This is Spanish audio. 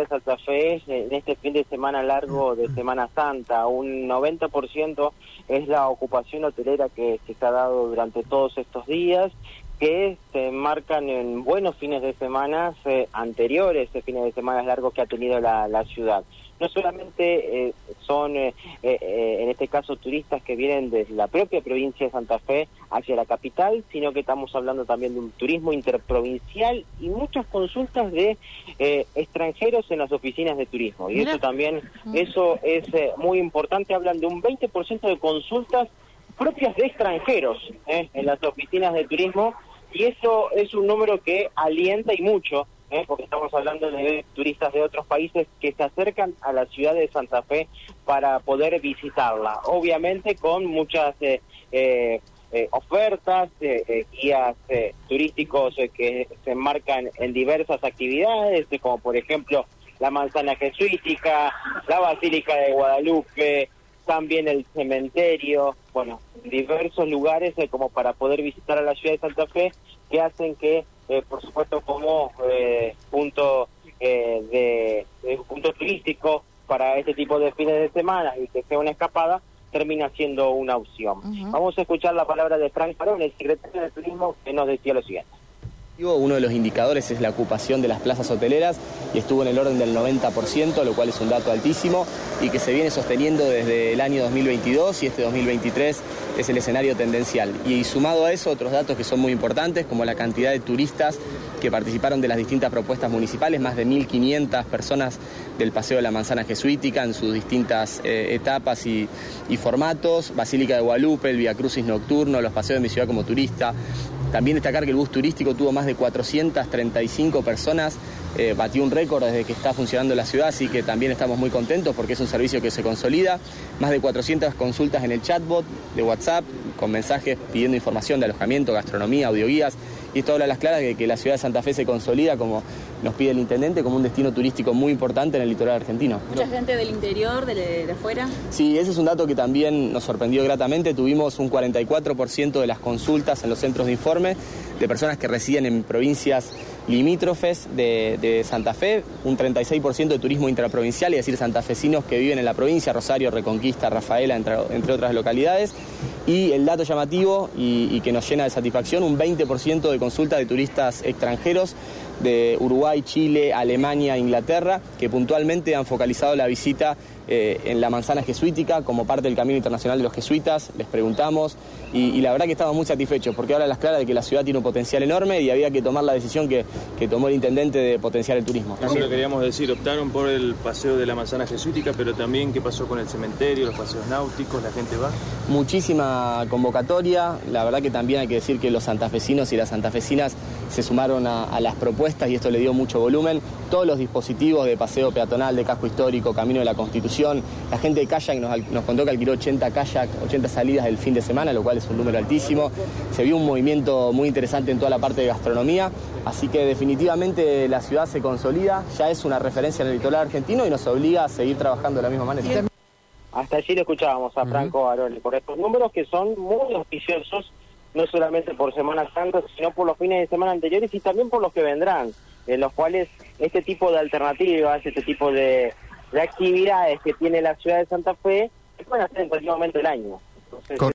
de Santa Fe en este fin de semana largo de Semana Santa. Un 90% es la ocupación hotelera que, se ha dado durante todos estos días que se marcan en buenos fines de semana eh, anteriores, a fines de semana largos que ha tenido la, la ciudad. No solamente eh, son, eh, en este caso, turistas que vienen desde la propia provincia de Santa Fe hacia la capital, sino que estamos hablando también de un turismo interprovincial y muchas consultas de extranjeros en las oficinas de turismo. Y eso también, eso es muy importante, hablan de un 20% de consultas propias de extranjeros en las oficinas de turismo y eso es un número que alienta y mucho, ¿eh? porque estamos hablando de turistas de otros países que se acercan a la ciudad de Santa Fe para poder visitarla. Obviamente con muchas eh, eh, ofertas, guías turísticos que se enmarcan en diversas actividades, como por ejemplo la manzana jesuítica, la Basílica de Guadalupe, también el cementerio, bueno, diversos lugares eh, como para poder visitar a la ciudad de Santa Fe que hacen que, eh, por supuesto, como eh, punto de, punto turístico para este tipo de fines de semana y que sea una escapada, termina siendo una opción. Vamos a escuchar la palabra de Frank Parón, el secretario de Turismo, que nos decía lo siguiente. Uno de los indicadores es la ocupación de las plazas hoteleras y estuvo en el orden del 90%, lo cual es un dato altísimo y que se viene sosteniendo desde el año 2022 y este 2023 es el escenario tendencial. Y sumado a eso, otros datos que son muy importantes, como la cantidad de turistas que participaron de las distintas propuestas municipales, más de 1.500 personas del Paseo de la Manzana Jesuítica en sus distintas eh, etapas y, formatos, Basílica de Guadalupe, el Via Crucis Nocturno, los paseos de mi ciudad como turista, también destacar que el bus turístico tuvo más de 435 personas, eh, batió un récord desde que está funcionando la ciudad, así que también estamos muy contentos porque es un servicio que se consolida. Más de 400 consultas en el chatbot de WhatsApp con mensajes pidiendo información de alojamiento, gastronomía, audioguías y esto habla a las claras de que la ciudad de Santa Fe se consolida, como nos pide el intendente, como un destino turístico muy importante en el litoral argentino. ¿Mucha gente del interior, de, de afuera? Sí, ese es un dato que también nos sorprendió gratamente. Tuvimos un 44% de las consultas en los centros de informe de personas que residen en provincias limítrofes de, Santa Fe, un 36% de turismo intraprovincial, es decir, santafesinos que viven en la provincia, Rosario, Reconquista, Rafaela, entre, otras localidades. Y el dato llamativo y, y que nos llena de satisfacción, un 20% de consulta de turistas extranjeros de Uruguay, Chile, Alemania, Inglaterra, que puntualmente han focalizado la visita eh, en la manzana jesuítica como parte del Camino Internacional de los Jesuitas, les preguntamos y, la verdad que estamos muy satisfechos porque ahora las claras de que la ciudad tiene un potencial enorme y había que tomar la decisión que, tomó el intendente de potenciar el turismo. Eso lo queríamos decir, optaron por el paseo de la manzana jesuítica, pero también qué pasó con el cementerio, los paseos náuticos, la gente va. Muchísima convocatoria, la verdad que también hay que decir que los santafesinos y las santafesinas se sumaron a las propuestas y esto le dio mucho volumen. Todos los dispositivos de paseo peatonal, de casco histórico, camino de la Constitución, la gente de kayak nos, contó que alquiló 80 kayak, 80 salidas el fin de semana, lo cual es un número altísimo. Se vio un movimiento muy interesante en toda la parte de gastronomía, así que definitivamente la ciudad se consolida, ya es una referencia en el litoral argentino y nos obliga a seguir trabajando de la misma manera. Hasta allí lo escuchábamos a Franco Baroni, por estos números que son muy auspiciosos, no solamente por Semana Santa, sino por los fines de semana anteriores y también por los que vendrán, en los cuales este tipo de alternativas, este tipo de de actividades que tiene la ciudad de Santa Fe se pueden hacer en cualquier momento del año.